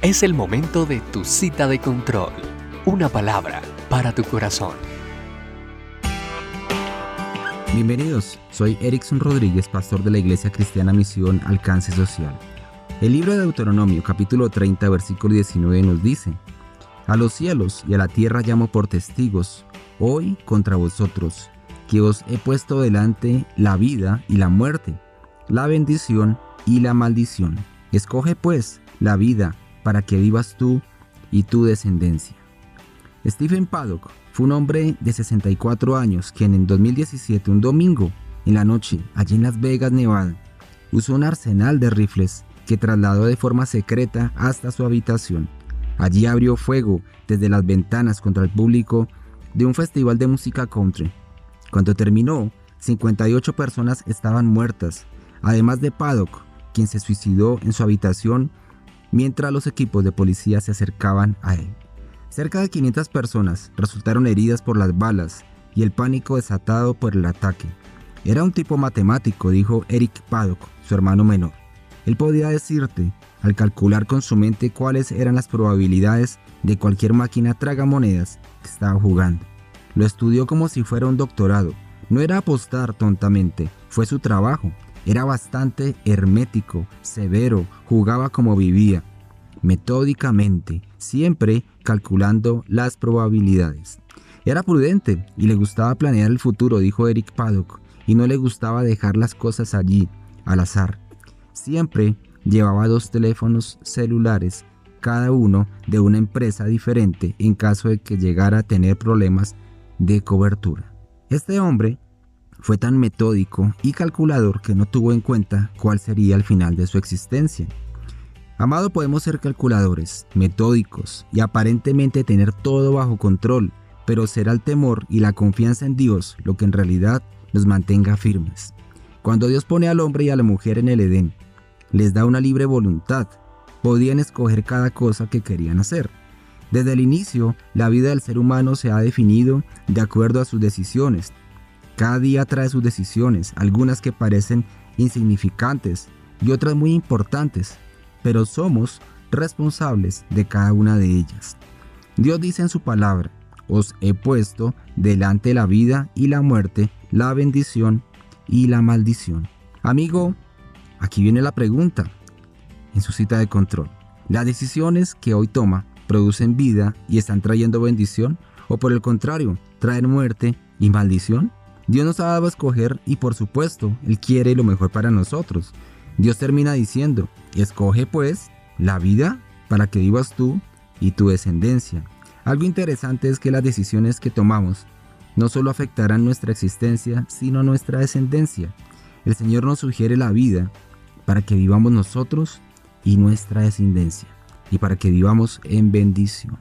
Es el momento de tu cita de control. Una palabra para tu corazón. Bienvenidos, soy Erickson Rodríguez, pastor de la Iglesia Cristiana Misión Alcance Social. El libro de Deuteronomio capítulo 30 versículo 19 nos dice, A los cielos y a la tierra llamo por testigos, hoy contra vosotros, que os he puesto delante la vida y la muerte, la bendición y la maldición. Escoge pues la vida para que vivas tú y tu descendencia. Stephen Paddock fue un hombre de 64 años quien en 2017, un domingo, en la noche, allí en Las Vegas, Nevada, usó un arsenal de rifles que trasladó de forma secreta hasta su habitación. Allí abrió fuego desde las ventanas contra el público de un festival de música country. Cuando terminó, 58 personas estaban muertas, además de Paddock, quien se suicidó en su habitación mientras los equipos de policía se acercaban a él. Cerca de 500 personas resultaron heridas por las balas y el pánico desatado por el ataque. Era un tipo matemático, dijo Eric Paddock, su hermano menor. Él podía decirte, al calcular con su mente cuáles eran las probabilidades de cualquier máquina tragamonedas que estaba jugando. Lo estudió como si fuera un doctorado. No era apostar tontamente, fue su trabajo. Era bastante hermético, severo, jugaba como vivía, metódicamente, siempre calculando las probabilidades. Era prudente y le gustaba planear el futuro, dijo Eric Paddock, y no le gustaba dejar las cosas allí, al azar. Siempre llevaba dos teléfonos celulares, cada uno de una empresa diferente en caso de que llegara a tener problemas de cobertura. Este hombre fue tan metódico y calculador que no tuvo en cuenta cuál sería el final de su existencia. Amado, podemos ser calculadores, metódicos y aparentemente tener todo bajo control, pero será el temor y la confianza en Dios lo que en realidad nos mantenga firmes. Cuando Dios pone al hombre y a la mujer en el Edén, les da una libre voluntad, podían escoger cada cosa que querían hacer. Desde el inicio, la vida del ser humano se ha definido de acuerdo a sus decisiones. Cada día trae sus decisiones, algunas que parecen insignificantes y otras muy importantes, pero somos responsables de cada una de ellas. Dios dice en su palabra, os he puesto delante la vida y la muerte, la bendición y la maldición. Amigo, aquí viene la pregunta en su cita de control. ¿Las decisiones que hoy toma producen vida y están trayendo bendición? ¿O por el contrario, traen muerte y maldición? Dios nos ha dado a escoger y por supuesto, Él quiere lo mejor para nosotros. Dios termina diciendo, escoge pues la vida para que vivas tú y tu descendencia. Algo interesante es que las decisiones que tomamos no solo afectarán nuestra existencia, sino nuestra descendencia. El Señor nos sugiere la vida para que vivamos nosotros y nuestra descendencia, y para que vivamos en bendición.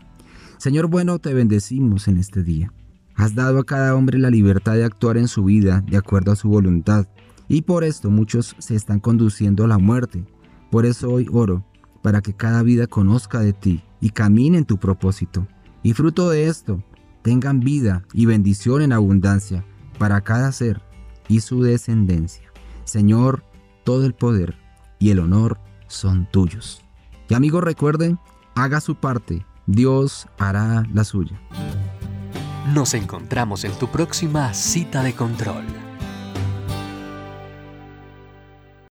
Señor bueno, te bendecimos en este día. Has dado a cada hombre la libertad de actuar en su vida de acuerdo a su voluntad. Y por esto muchos se están conduciendo a la muerte. Por eso hoy oro para que cada vida conozca de ti y camine en tu propósito. Y fruto de esto, tengan vida y bendición en abundancia para cada ser y su descendencia. Señor, todo el poder y el honor son tuyos. Y amigos recuerden, haga su parte, Dios hará la suya. Nos encontramos en tu próxima cita de control.